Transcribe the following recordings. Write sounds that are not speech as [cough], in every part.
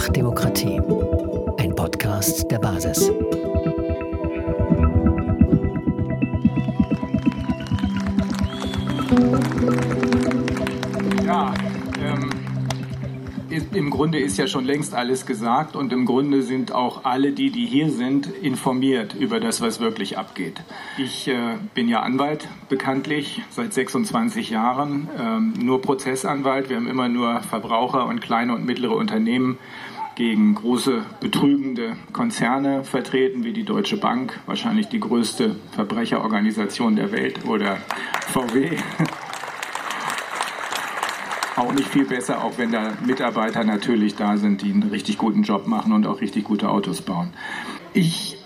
Macht Demokratie. Ein Podcast der Basis. Ja, ähm, im Grunde ist ja schon längst alles gesagt und im Grunde sind auch alle, die, die hier sind, informiert über das, was wirklich abgeht. Ich äh, bin ja Anwalt, bekanntlich, seit 26 Jahren, ähm, nur Prozessanwalt. Wir haben immer nur Verbraucher und kleine und mittlere Unternehmen gegen große betrügende Konzerne vertreten, wie die Deutsche Bank, wahrscheinlich die größte Verbrecherorganisation der Welt oder VW [laughs] auch nicht viel besser, auch wenn da Mitarbeiter natürlich da sind, die einen richtig guten Job machen und auch richtig gute Autos bauen. Ich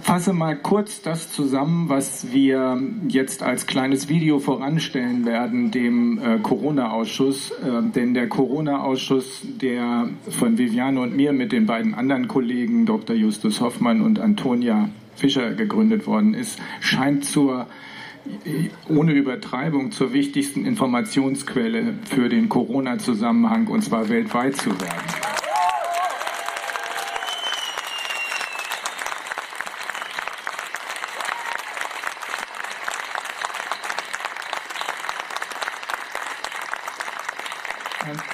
fasse mal kurz das zusammen, was wir jetzt als kleines Video voranstellen werden, dem äh, Corona-Ausschuss. Äh, denn der Corona-Ausschuss, der von Viviane und mir mit den beiden anderen Kollegen, Dr. Justus Hoffmann und Antonia Fischer, gegründet worden ist, scheint zur ohne Übertreibung zur wichtigsten Informationsquelle für den Corona-Zusammenhang und zwar weltweit zu werden.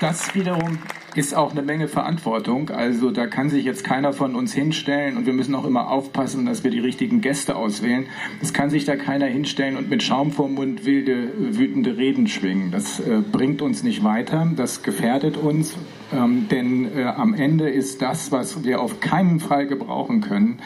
Das wiederum ist auch eine Menge Verantwortung. Also da kann sich jetzt keiner von uns hinstellen und wir müssen auch immer aufpassen, dass wir die richtigen Gäste auswählen. Es kann sich da keiner hinstellen und mit Schaum vorm Mund wilde, wütende Reden schwingen. Das äh, bringt uns nicht weiter, das gefährdet uns, ähm, denn äh, am Ende ist das, was wir auf keinen Fall gebrauchen können,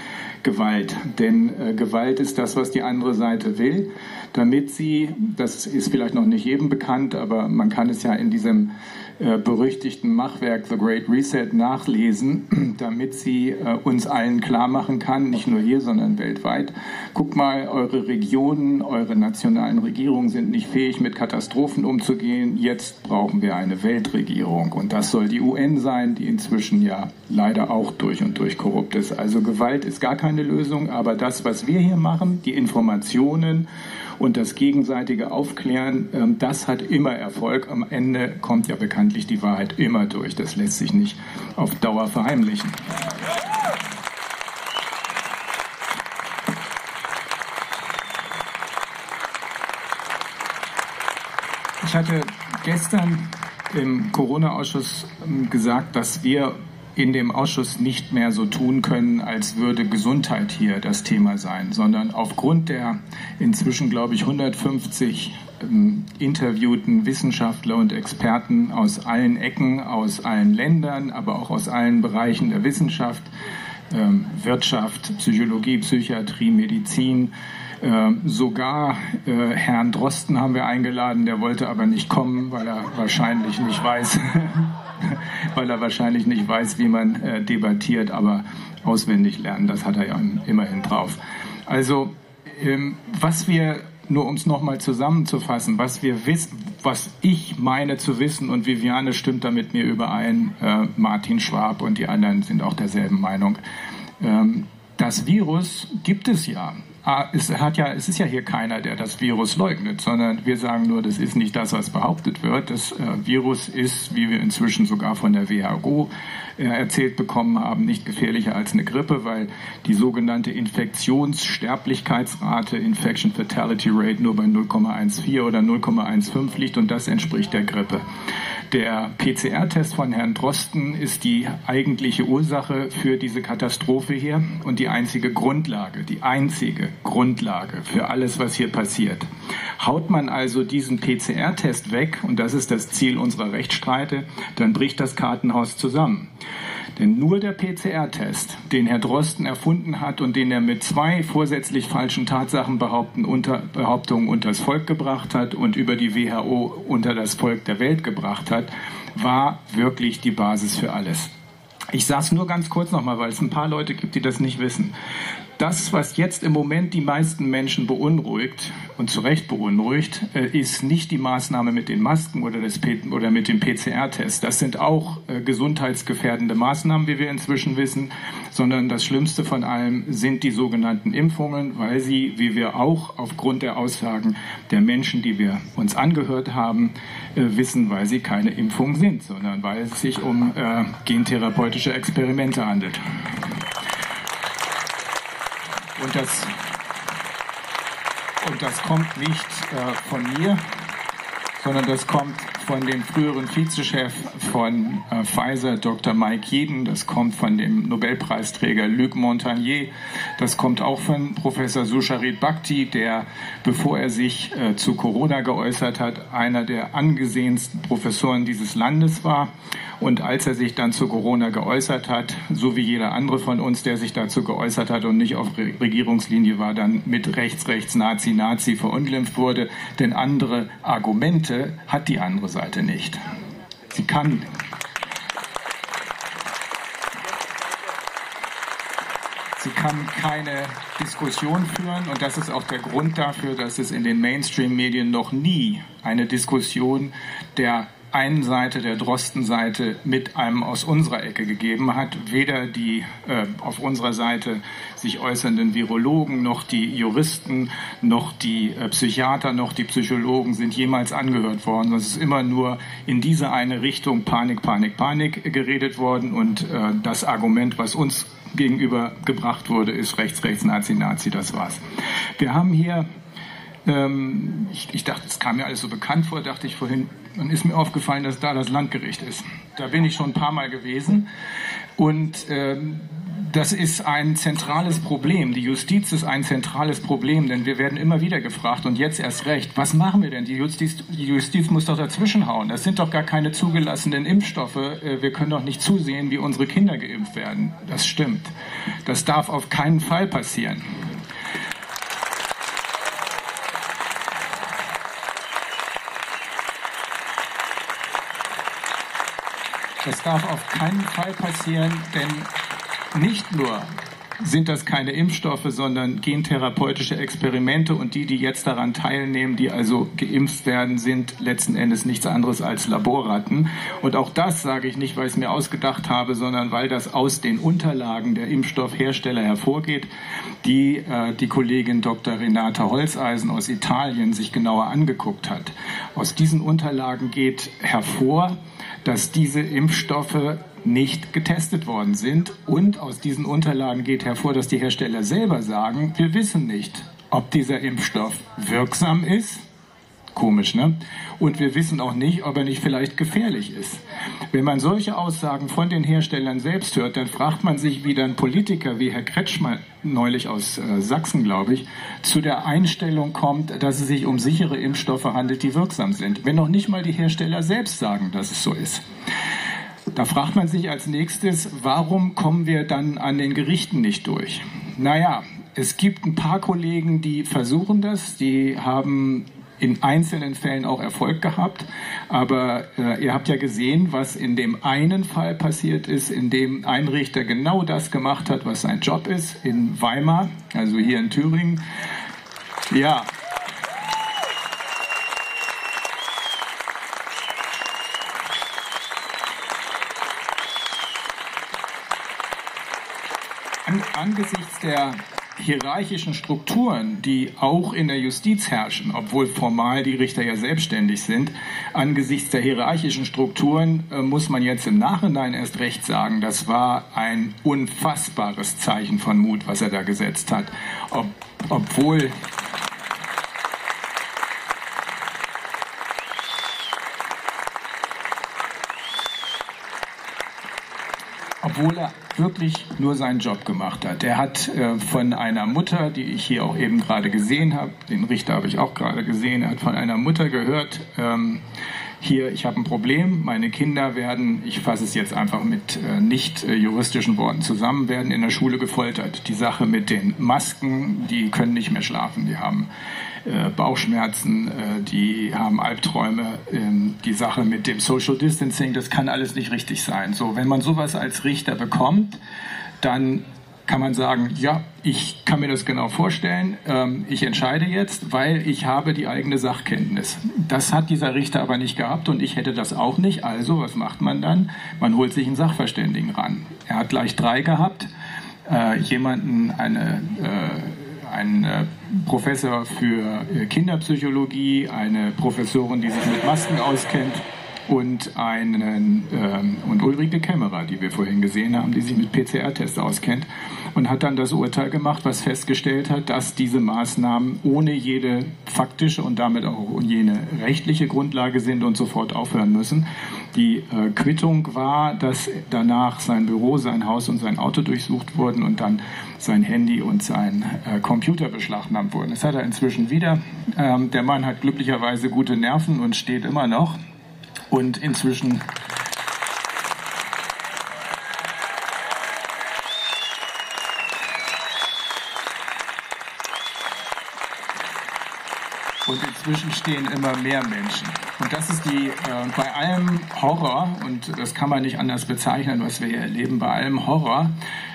Gewalt. Denn äh, Gewalt ist das, was die andere Seite will, damit sie, das ist vielleicht noch nicht jedem bekannt, aber man kann es ja in diesem äh, berüchtigten Machwerk The Great Reset nachlesen, [clears throat] damit sie äh, uns allen klar machen kann, nicht nur hier, sondern weltweit. Guckt mal, eure Regionen, eure nationalen Regierungen sind nicht fähig, mit Katastrophen umzugehen. Jetzt brauchen wir eine Weltregierung. Und das soll die UN sein, die inzwischen ja leider auch durch und durch korrupt ist. Also Gewalt ist gar keine Lösung, aber das, was wir hier machen, die Informationen, und das gegenseitige Aufklären, ähm, das hat immer Erfolg. Am Ende kommt ja bekanntlich die Wahrheit immer durch. Das lässt sich nicht auf Dauer verheimlichen. Ich hatte gestern im Corona-Ausschuss ähm, gesagt, dass wir in dem Ausschuss nicht mehr so tun können, als würde Gesundheit hier das Thema sein, sondern aufgrund der inzwischen, glaube ich, 150 ähm, interviewten Wissenschaftler und Experten aus allen Ecken, aus allen Ländern, aber auch aus allen Bereichen der Wissenschaft, ähm, Wirtschaft, Psychologie, Psychiatrie, Medizin, äh, sogar äh, Herrn Drosten haben wir eingeladen, der wollte aber nicht kommen, weil er wahrscheinlich nicht weiß, [laughs] [laughs] weil er wahrscheinlich nicht weiß, wie man äh, debattiert, aber auswendig lernen, das hat er ja immerhin drauf. Also, ähm, was wir, nur um es nochmal zusammenzufassen, was wir wissen, was ich meine zu wissen, und Viviane stimmt da mit mir überein, äh, Martin Schwab und die anderen sind auch derselben Meinung. Ähm, das Virus gibt es ja. Ah, es, hat ja, es ist ja hier keiner, der das Virus leugnet, sondern wir sagen nur, das ist nicht das, was behauptet wird. Das äh, Virus ist, wie wir inzwischen sogar von der WHO äh, erzählt bekommen haben, nicht gefährlicher als eine Grippe, weil die sogenannte Infektionssterblichkeitsrate, Infection Fatality Rate, nur bei 0,14 oder 0,15 liegt und das entspricht der Grippe. Der PCR-Test von Herrn Drosten ist die eigentliche Ursache für diese Katastrophe hier und die einzige Grundlage, die einzige Grundlage für alles, was hier passiert. Haut man also diesen PCR-Test weg, und das ist das Ziel unserer Rechtsstreite, dann bricht das Kartenhaus zusammen. Denn nur der PCR-Test, den Herr Drosten erfunden hat und den er mit zwei vorsätzlich falschen Tatsachenbehauptungen unter, unters Volk gebracht hat und über die WHO unter das Volk der Welt gebracht hat, war wirklich die Basis für alles. Ich sage es nur ganz kurz nochmal, weil es ein paar Leute gibt, die das nicht wissen. Das, was jetzt im Moment die meisten Menschen beunruhigt und zu Recht beunruhigt, äh, ist nicht die Maßnahme mit den Masken oder, das P oder mit dem PCR-Test. Das sind auch äh, gesundheitsgefährdende Maßnahmen, wie wir inzwischen wissen, sondern das Schlimmste von allem sind die sogenannten Impfungen, weil sie, wie wir auch aufgrund der Aussagen der Menschen, die wir uns angehört haben, äh, wissen, weil sie keine Impfung sind, sondern weil es sich um äh, gentherapeutische Experimente handelt. Und das, und das kommt nicht äh, von mir, sondern das kommt von dem früheren Vizechef von äh, Pfizer, Dr. Mike Jeden, das kommt von dem Nobelpreisträger Luc Montagnier, das kommt auch von Professor Susharit Bhakti, der, bevor er sich äh, zu Corona geäußert hat, einer der angesehensten Professoren dieses Landes war. Und als er sich dann zu Corona geäußert hat, so wie jeder andere von uns, der sich dazu geäußert hat und nicht auf Regierungslinie war, dann mit rechts, rechts, Nazi, Nazi verunglimpft wurde. Denn andere Argumente hat die andere Seite nicht. Sie kann Sie kann keine Diskussion führen und das ist auch der Grund dafür, dass es in den Mainstream-Medien noch nie eine Diskussion der einen Seite, der Drosten-Seite, mit einem aus unserer Ecke gegeben hat. Weder die äh, auf unserer Seite sich äußernden Virologen, noch die Juristen, noch die äh, Psychiater, noch die Psychologen sind jemals angehört worden. Es ist immer nur in diese eine Richtung Panik, Panik, Panik geredet worden. Und äh, das Argument, was uns gegenüber gebracht wurde, ist rechts, rechts, Nazi, Nazi, das war's. Wir haben hier ähm, ich, ich, dachte, es kam mir alles so bekannt vor, dachte ich vorhin. Dann ist mir aufgefallen, dass da das Landgericht ist. Da bin ich schon ein paar Mal gewesen. Und ähm, das ist ein zentrales Problem. Die Justiz ist ein zentrales Problem, denn wir werden immer wieder gefragt und jetzt erst recht, was machen wir denn? Die Justiz, die Justiz muss doch dazwischenhauen. Das sind doch gar keine zugelassenen Impfstoffe. Äh, wir können doch nicht zusehen, wie unsere Kinder geimpft werden. Das stimmt. Das darf auf keinen Fall passieren. Das darf auf keinen Fall passieren, denn nicht nur sind das keine Impfstoffe, sondern gentherapeutische Experimente und die, die jetzt daran teilnehmen, die also geimpft werden, sind letzten Endes nichts anderes als Laborratten. Und auch das sage ich nicht, weil ich es mir ausgedacht habe, sondern weil das aus den Unterlagen der Impfstoffhersteller hervorgeht, die äh, die Kollegin Dr. Renata Holzeisen aus Italien sich genauer angeguckt hat. Aus diesen Unterlagen geht hervor, dass diese Impfstoffe nicht getestet worden sind. Und aus diesen Unterlagen geht hervor, dass die Hersteller selber sagen, wir wissen nicht, ob dieser Impfstoff wirksam ist Komisch, ne? Und wir wissen auch nicht, ob er nicht vielleicht gefährlich ist. Wenn man solche Aussagen von den Herstellern selbst hört, dann fragt man sich, wie dann Politiker wie Herr Kretschmer neulich aus äh, Sachsen, glaube ich, zu der Einstellung kommt, dass es sich um sichere Impfstoffe handelt, die wirksam sind. Wenn noch nicht mal die Hersteller selbst sagen, dass es so ist. Da fragt man sich als nächstes, warum kommen wir dann an den Gerichten nicht durch? Naja, es gibt ein paar Kollegen, die versuchen das, die haben in einzelnen Fällen auch Erfolg gehabt. Aber äh, ihr habt ja gesehen, was in dem einen Fall passiert ist, in dem ein Richter genau das gemacht hat, was sein Job ist, in Weimar, also hier in Thüringen. Ja. An, angesichts der hierarchischen Strukturen, die auch in der Justiz herrschen, obwohl formal die Richter ja selbstständig sind, angesichts der hierarchischen Strukturen äh, muss man jetzt im Nachhinein erst recht sagen, das war ein unfassbares Zeichen von Mut, was er da gesetzt hat. Ob, obwohl obwohl er wirklich nur seinen Job gemacht hat. Er hat äh, von einer Mutter, die ich hier auch eben gerade gesehen habe, den Richter habe ich auch gerade gesehen, er hat von einer Mutter gehört, ähm, hier, ich habe ein Problem, meine Kinder werden, ich fasse es jetzt einfach mit äh, nicht äh, juristischen Worten zusammen, werden in der Schule gefoltert. Die Sache mit den Masken, die können nicht mehr schlafen, die haben äh, Bauchschmerzen, äh, die haben Albträume, ähm, die Sache mit dem Social Distancing, das kann alles nicht richtig sein. So, wenn man sowas als Richter bekommt, dann kann man sagen, ja, ich kann mir das genau vorstellen, ähm, ich entscheide jetzt, weil ich habe die eigene Sachkenntnis. Das hat dieser Richter aber nicht gehabt und ich hätte das auch nicht. Also, was macht man dann? Man holt sich einen Sachverständigen ran. Er hat gleich drei gehabt, äh, jemanden, eine, einen äh, Professor für äh, Kinderpsychologie, eine Professorin, die sich mit Masken auskennt und einen ähm, und Ulrike Kämmerer, die wir vorhin gesehen haben, die sich mit PCR-Tests auskennt und hat dann das Urteil gemacht, was festgestellt hat, dass diese Maßnahmen ohne jede faktische und damit auch jene rechtliche Grundlage sind und sofort aufhören müssen. Die äh, Quittung war, dass danach sein Büro, sein Haus und sein Auto durchsucht wurden und dann sein Handy und sein äh, Computer beschlagnahmt wurden. Das hat er inzwischen wieder. Ähm, der Mann hat glücklicherweise gute Nerven und steht immer noch und inzwischen Und inzwischen stehen immer mehr Menschen. Und das ist die, äh, bei allem Horror, und das kann man nicht anders bezeichnen, was wir hier erleben, bei allem Horror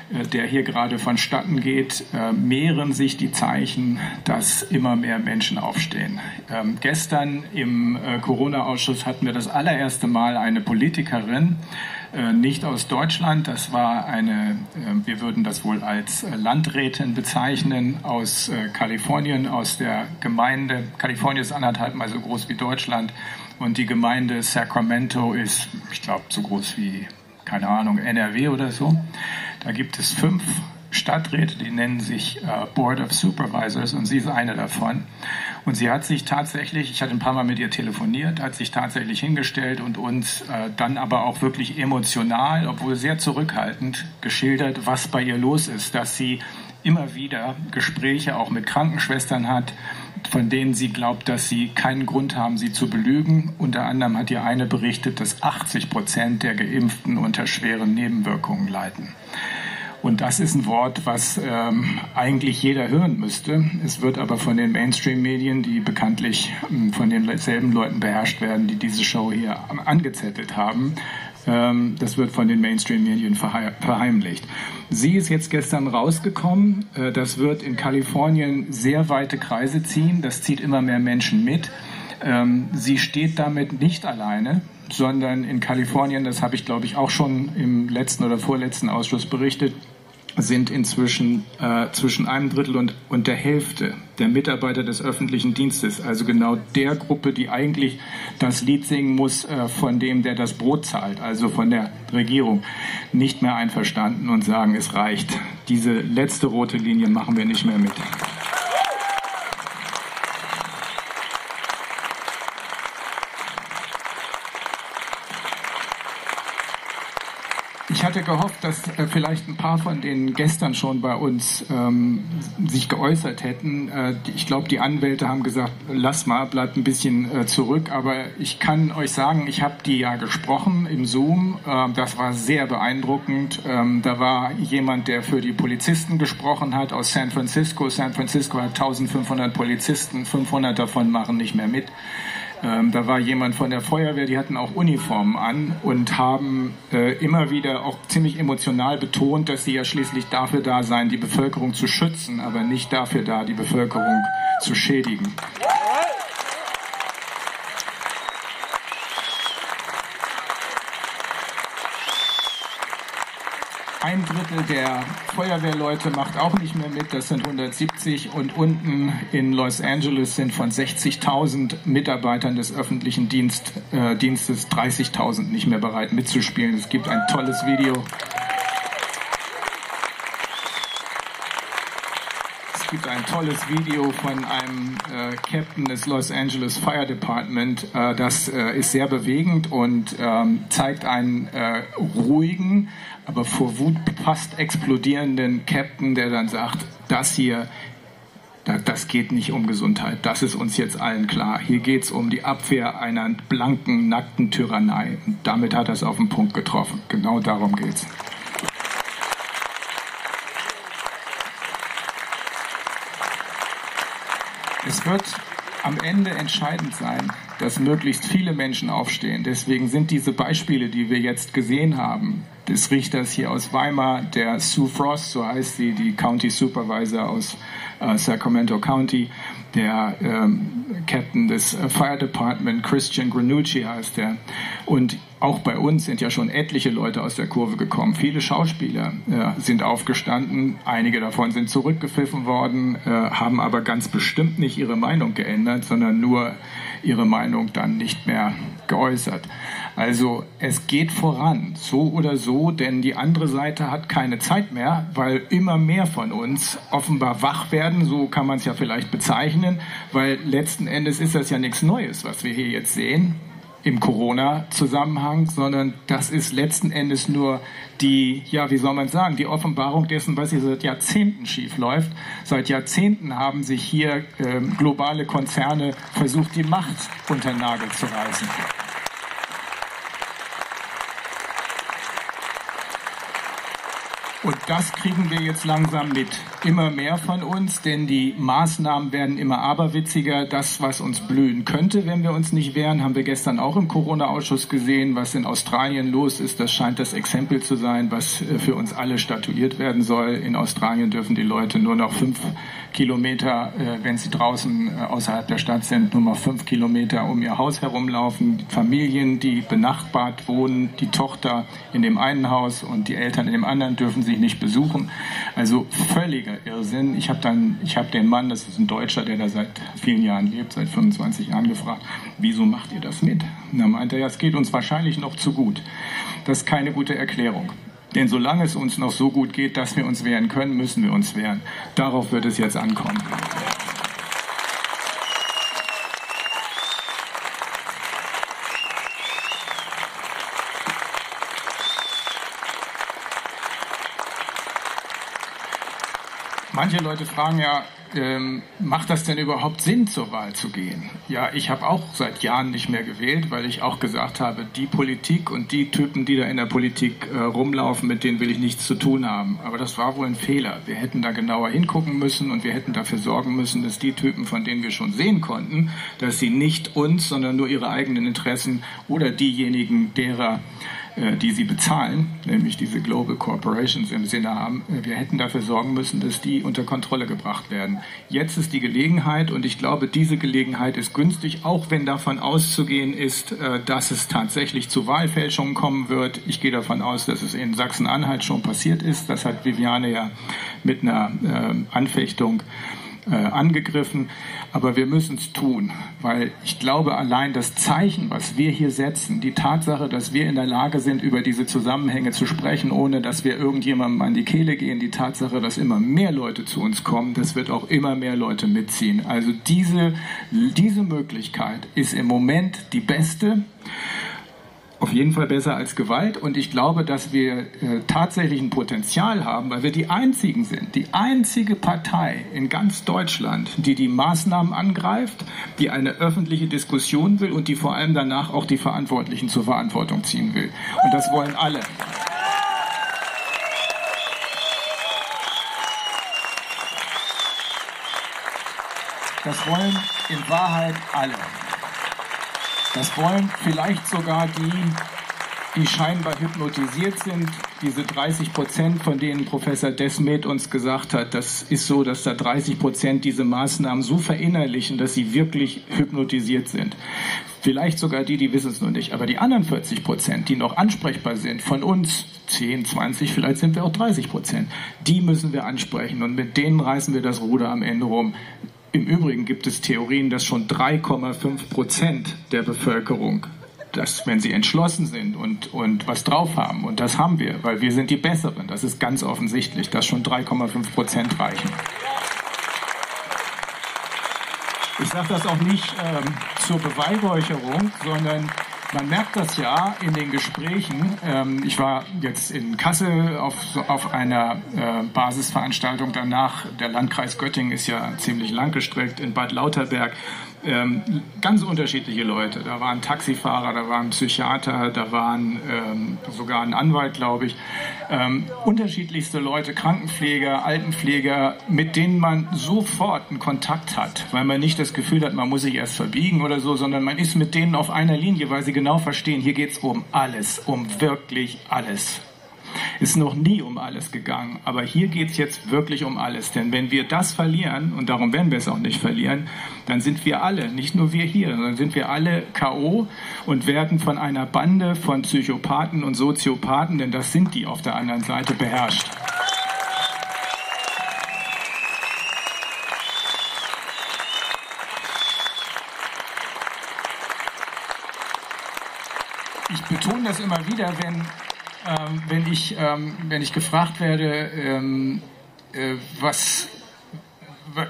der hier gerade vonstatten geht, äh, mehren sich die Zeichen, dass immer mehr Menschen aufstehen. Ähm, gestern im äh, Corona-Ausschuss hatten wir das allererste Mal eine Politikerin, nicht aus Deutschland, das war eine, wir würden das wohl als Landrätin bezeichnen, aus Kalifornien, aus der Gemeinde. Kalifornien ist anderthalb mal so groß wie Deutschland und die Gemeinde Sacramento ist, ich glaube, so groß wie, keine Ahnung, NRW oder so. Da gibt es fünf Stadträte, die nennen sich äh, Board of Supervisors und sie ist eine davon. Und sie hat sich tatsächlich, ich hatte ein paar Mal mit ihr telefoniert, hat sich tatsächlich hingestellt und uns äh, dann aber auch wirklich emotional, obwohl sehr zurückhaltend, geschildert, was bei ihr los ist, dass sie immer wieder Gespräche auch mit Krankenschwestern hat, von denen sie glaubt, dass sie keinen Grund haben, sie zu belügen. Unter anderem hat ihr eine berichtet, dass 80 Prozent der Geimpften unter schweren Nebenwirkungen leiden. Und das ist ein Wort, was ähm, eigentlich jeder hören müsste. Es wird aber von den Mainstream-Medien, die bekanntlich ähm, von denselben Leuten beherrscht werden, die diese Show hier angezettelt haben, ähm, das wird von den Mainstream-Medien verheimlicht. Sie ist jetzt gestern rausgekommen. Äh, das wird in Kalifornien sehr weite Kreise ziehen. Das zieht immer mehr Menschen mit. Ähm, sie steht damit nicht alleine sondern in Kalifornien, das habe ich glaube ich auch schon im letzten oder vorletzten Ausschuss berichtet, sind inzwischen äh, zwischen einem Drittel und, und der Hälfte der Mitarbeiter des öffentlichen Dienstes, also genau der Gruppe, die eigentlich das Lied singen muss, äh, von dem, der das Brot zahlt, also von der Regierung, nicht mehr einverstanden und sagen, es reicht. Diese letzte rote Linie machen wir nicht mehr mit. Gehofft, dass äh, vielleicht ein paar von denen gestern schon bei uns ähm, sich geäußert hätten. Äh, ich glaube, die Anwälte haben gesagt, lass mal, bleibt ein bisschen äh, zurück. Aber ich kann euch sagen, ich habe die ja gesprochen im Zoom. Ähm, das war sehr beeindruckend. Ähm, da war jemand, der für die Polizisten gesprochen hat aus San Francisco. San Francisco hat 1500 Polizisten, 500 davon machen nicht mehr mit. Ähm, da war jemand von der Feuerwehr, die hatten auch Uniformen an und haben äh, immer wieder auch ziemlich emotional betont, dass sie ja schließlich dafür da seien, die Bevölkerung zu schützen, aber nicht dafür da, die Bevölkerung zu schädigen. Ein Drittel der Feuerwehrleute macht auch nicht mehr mit, das sind 170 und unten in Los Angeles sind von 60.000 Mitarbeitern des öffentlichen Dienst, äh, Dienstes 30.000 nicht mehr bereit mitzuspielen. Es gibt ein tolles Video. Es gibt ein tolles Video von einem äh, Captain des Los Angeles Fire Department. Äh, das äh, ist sehr bewegend und ähm, zeigt einen äh, ruhigen, aber vor Wut fast explodierenden Captain, der dann sagt, das hier, das geht nicht um Gesundheit. Das ist uns jetzt allen klar. Hier geht es um die Abwehr einer blanken, nackten Tyrannei. Und damit hat er es auf den Punkt getroffen. Genau darum geht es. Wird am Ende entscheidend sein, dass möglichst viele Menschen aufstehen. Deswegen sind diese Beispiele, die wir jetzt gesehen haben, des Richters hier aus Weimar, der Sue Frost, so heißt sie, die County Supervisor aus äh, Sacramento County, der ähm, Captain des äh, Fire Department, Christian Granucci heißt der. Und auch bei uns sind ja schon etliche Leute aus der Kurve gekommen. Viele Schauspieler äh, sind aufgestanden, einige davon sind zurückgepfiffen worden, äh, haben aber ganz bestimmt nicht ihre Meinung geändert, sondern nur ihre Meinung dann nicht mehr geäußert. Also es geht voran, so oder so, denn die andere Seite hat keine Zeit mehr, weil immer mehr von uns offenbar wach werden, so kann man es ja vielleicht bezeichnen, weil letzten Endes ist das ja nichts Neues, was wir hier jetzt sehen im Corona-Zusammenhang, sondern das ist letzten Endes nur die, ja, wie soll man sagen, die Offenbarung dessen, was hier seit Jahrzehnten schief läuft. Seit Jahrzehnten haben sich hier äh, globale Konzerne versucht, die Macht unter den Nagel zu reißen. Und das kriegen wir jetzt langsam mit. Immer mehr von uns, denn die Maßnahmen werden immer aberwitziger. Das, was uns blühen könnte, wenn wir uns nicht wehren, haben wir gestern auch im Corona-Ausschuss gesehen. Was in Australien los ist, das scheint das Exempel zu sein, was äh, für uns alle statuiert werden soll. In Australien dürfen die Leute nur noch fünf Kilometer, äh, wenn sie draußen äh, außerhalb der Stadt sind, nur noch fünf Kilometer um ihr Haus herumlaufen. Familien, die benachbart wohnen, die Tochter in dem einen Haus und die Eltern in dem anderen dürfen sie nicht besuchen. Also völliger Irrsinn. Ich habe dann, ich habe den Mann, das ist ein Deutscher, der da seit vielen Jahren lebt, seit 25 Jahren gefragt, wieso macht ihr das mit? Und dann meinte er, ja, es geht uns wahrscheinlich noch zu gut. Das ist keine gute Erklärung. Denn solange es uns noch so gut geht, dass wir uns wehren können, müssen wir uns wehren. Darauf wird es jetzt ankommen. Manche Leute fragen ja, ähm, macht das denn überhaupt Sinn, zur Wahl zu gehen? Ja, ich habe auch seit Jahren nicht mehr gewählt, weil ich auch gesagt habe, die Politik und die Typen, die da in der Politik äh, rumlaufen, mit denen will ich nichts zu tun haben. Aber das war wohl ein Fehler. Wir hätten da genauer hingucken müssen und wir hätten dafür sorgen müssen, dass die Typen, von denen wir schon sehen konnten, dass sie nicht uns, sondern nur ihre eigenen Interessen oder diejenigen derer, äh, die sie bezahlen, nämlich diese Global Corporations im Sinne haben, äh, wir hätten dafür sorgen müssen, dass die unter Kontrolle gebracht werden. Jetzt ist die Gelegenheit und ich glaube, diese Gelegenheit ist günstig, auch wenn davon auszugehen ist, äh, dass es tatsächlich zu Wahlfälschungen kommen wird. Ich gehe davon aus, dass es in Sachsen-Anhalt schon passiert ist. Das hat Viviane ja mit einer Anfechtung äh, angegriffen. Aber wir müssen es tun, weil ich glaube, allein das Zeichen, was wir hier setzen, die Tatsache, dass wir in der Lage sind, über diese Zusammenhänge zu sprechen, ohne dass wir irgendjemandem an die Kehle gehen, die Tatsache, dass immer mehr Leute zu uns kommen, das wird auch immer mehr Leute mitziehen. Also diese, diese Möglichkeit ist im Moment die beste auf jeden Fall besser als Gewalt. Und ich glaube, dass wir äh, tatsächlich ein Potenzial haben, weil wir die einzigen sind, die einzige Partei in ganz Deutschland, die die Maßnahmen angreift, die eine öffentliche Diskussion will und die vor allem danach auch die Verantwortlichen zur Verantwortung ziehen will. Und das wollen alle. Das wollen in Wahrheit alle. Das wollen vielleicht sogar die, die scheinbar hypnotisiert sind. Diese 30 Prozent, von denen Professor Desmet uns gesagt hat, das ist so, dass da 30 Prozent diese Maßnahmen so verinnerlichen, dass sie wirklich hypnotisiert sind. Vielleicht sogar die, die wissen es nur nicht. Aber die anderen 40 Prozent, die noch ansprechbar sind, von uns 10, 20, vielleicht sind wir auch 30 Prozent, die müssen wir ansprechen. Und mit denen reißen wir das Ruder am Ende rum. Im Übrigen gibt es Theorien, dass schon 3,5 Prozent der Bevölkerung, dass, wenn sie entschlossen sind und, und was drauf haben, und das haben wir, weil wir sind die Besseren, das ist ganz offensichtlich, dass schon 3,5 Prozent reichen. Ich sage das auch nicht ähm, zur Beweihräucherung, sondern man merkt das ja in den Gesprächen. Ähm, ich war jetzt in Kassel auf, auf einer äh, Basisveranstaltung danach. Der Landkreis Göttingen ist ja ziemlich langgestreckt in Bad Lauterberg. Ähm, ganz unterschiedliche Leute. Da waren Taxifahrer, da waren Psychiater, da waren ähm, sogar ein Anwalt, glaube ich. Ähm, unterschiedlichste Leute, Krankenpfleger, Altenpfleger, mit denen man sofort einen Kontakt hat, weil man nicht das Gefühl hat, man muss sich erst verbiegen oder so, sondern man ist mit denen auf einer Linie, weil sie genau verstehen, hier geht es um alles, um wirklich alles. Ist noch nie um alles gegangen, aber hier geht es jetzt wirklich um alles. Denn wenn wir das verlieren, und darum werden wir es auch nicht verlieren, dann sind wir alle, nicht nur wir hier, sondern sind wir alle K.O. und werden von einer Bande von Psychopathen und Soziopathen, denn das sind die auf der anderen Seite, beherrscht. Ich betone das immer wieder, wenn ähm, wenn, ich, ähm, wenn ich gefragt werde, ähm, äh, was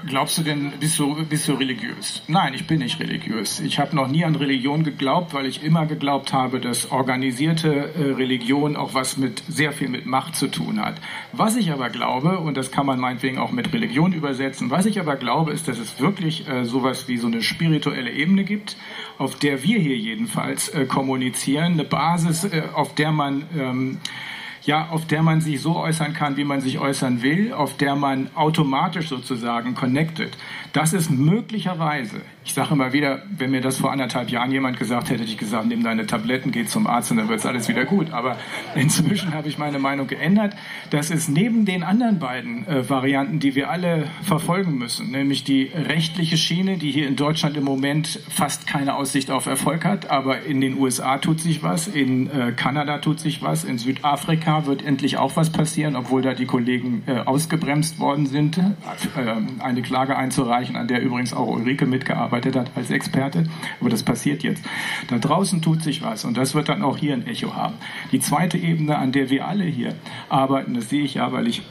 glaubst du denn, bist du, bist du religiös? Nein, ich bin nicht religiös. Ich habe noch nie an Religion geglaubt, weil ich immer geglaubt habe, dass organisierte äh, Religion auch was mit sehr viel mit Macht zu tun hat. Was ich aber glaube, und das kann man meinetwegen auch mit Religion übersetzen, was ich aber glaube, ist, dass es wirklich äh, sowas wie so eine spirituelle Ebene gibt, auf der wir hier jedenfalls äh, kommunizieren, eine Basis, äh, auf der man ähm, ja, auf der man sich so äußern kann, wie man sich äußern will, auf der man automatisch sozusagen connected. Das ist möglicherweise, ich sage immer wieder, wenn mir das vor anderthalb Jahren jemand gesagt hätte, hätte ich gesagt, nimm deine Tabletten, geh zum Arzt und dann wird es alles wieder gut. Aber [laughs] inzwischen habe ich meine Meinung geändert. Das ist neben den anderen beiden äh, Varianten, die wir alle verfolgen müssen, nämlich die rechtliche Schiene, die hier in Deutschland im Moment fast keine Aussicht auf Erfolg hat, aber in den USA tut sich was, in äh, Kanada tut sich was, in Südafrika wird endlich auch was passieren, obwohl da die Kollegen äh, ausgebremst worden sind, äh, eine Klage einzureichen Bereichen, an der übrigens auch Ulrike mitgearbeitet hat als Experte. Aber das passiert jetzt. Da draußen tut sich was und das wird dann auch hier ein Echo haben. Die zweite Ebene, an der wir alle hier arbeiten, das sehe ich ja, weil ich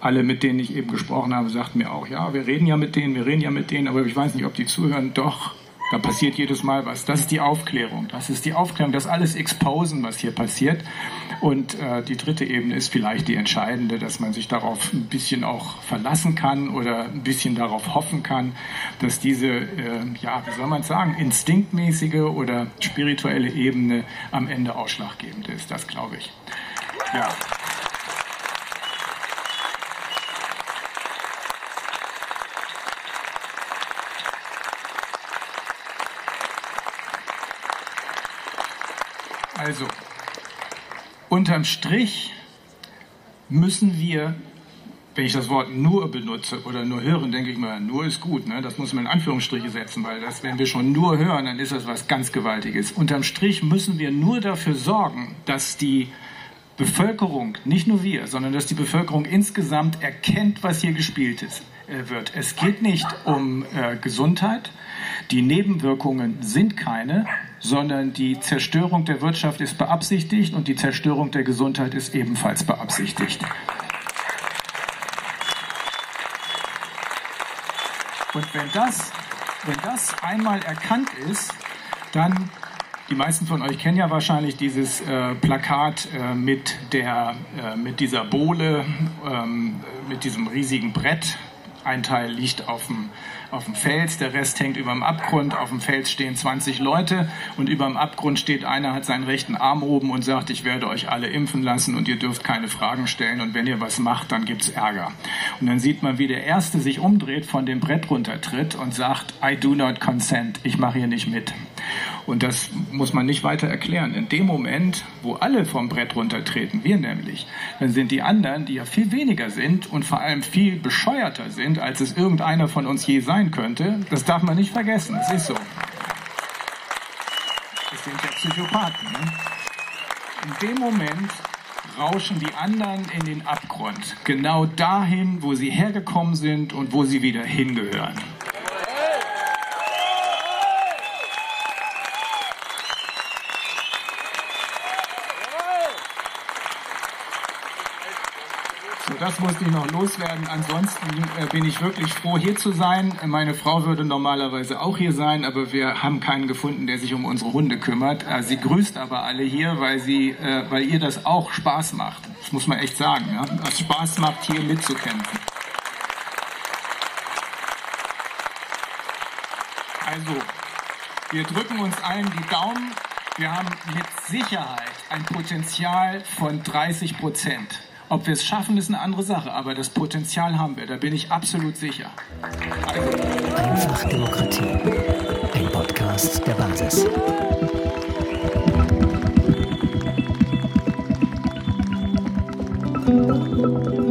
alle, mit denen ich eben gesprochen habe, sagten mir auch, ja, wir reden ja mit denen, wir reden ja mit denen, aber ich weiß nicht, ob die zuhören. Doch, da passiert jedes Mal was. Das ist die Aufklärung. Das ist die Aufklärung, das alles Exposen, was hier passiert. Und äh, die dritte Ebene ist vielleicht die entscheidende, dass man sich darauf ein bisschen auch verlassen kann oder ein bisschen darauf hoffen kann, dass diese, äh, ja, wie soll man sagen, instinktmäßige oder spirituelle Ebene am Ende ausschlaggebend ist. Das glaube ich. Ja. Also, unterm Strich müssen wir, wenn ich das Wort nur benutze oder nur hören, denke ich mal, nur ist gut. Ne? Das muss man in Anführungsstriche setzen, weil das, wenn wir schon nur hören, dann ist das was ganz Gewaltiges. Unterm Strich müssen wir nur dafür sorgen, dass die Bevölkerung, nicht nur wir, sondern dass die Bevölkerung insgesamt erkennt, was hier gespielt ist, äh, wird. Es geht nicht um äh, Gesundheit. Die Nebenwirkungen sind keine sondern die Zerstörung der Wirtschaft ist beabsichtigt und die Zerstörung der Gesundheit ist ebenfalls beabsichtigt. Und wenn das, wenn das einmal erkannt ist, dann, die meisten von euch kennen ja wahrscheinlich dieses äh, Plakat äh, mit, der, äh, mit dieser Bohle, ähm, mit diesem riesigen Brett. Ein Teil liegt auf dem auf dem Fels, der Rest hängt über dem Abgrund. Auf dem Fels stehen 20 Leute und über dem Abgrund steht einer, hat seinen rechten Arm oben und sagt, ich werde euch alle impfen lassen und ihr dürft keine Fragen stellen und wenn ihr was macht, dann gibt's Ärger. Und dann sieht man, wie der Erste sich umdreht, von dem Brett runtertritt und sagt, I do not consent, ich mache hier nicht mit. Und das muss man nicht weiter erklären. In dem Moment, wo alle vom Brett runtertreten, wir nämlich, dann sind die anderen, die ja viel weniger sind und vor allem viel bescheuerter sind, als es irgendeiner von uns je sein könnte, das darf man nicht vergessen. Das ist so. Das sind ja Psychopathen. Ne? In dem Moment rauschen die anderen in den Abgrund. Genau dahin, wo sie hergekommen sind und wo sie wieder hingehören. Das musste ich noch loswerden. Ansonsten äh, bin ich wirklich froh, hier zu sein. Meine Frau würde normalerweise auch hier sein, aber wir haben keinen gefunden, der sich um unsere Hunde kümmert. Äh, sie grüßt aber alle hier, weil, sie, äh, weil ihr das auch Spaß macht. Das muss man echt sagen. Ja? Es Spaß macht, hier mitzukämpfen. Also, Wir drücken uns allen die Daumen. Wir haben mit Sicherheit ein Potenzial von 30 Prozent. Ob wir es schaffen, ist eine andere Sache, aber das Potenzial haben wir, da bin ich absolut sicher. Einfach Demokratie. Ein Podcast der Basis. Thank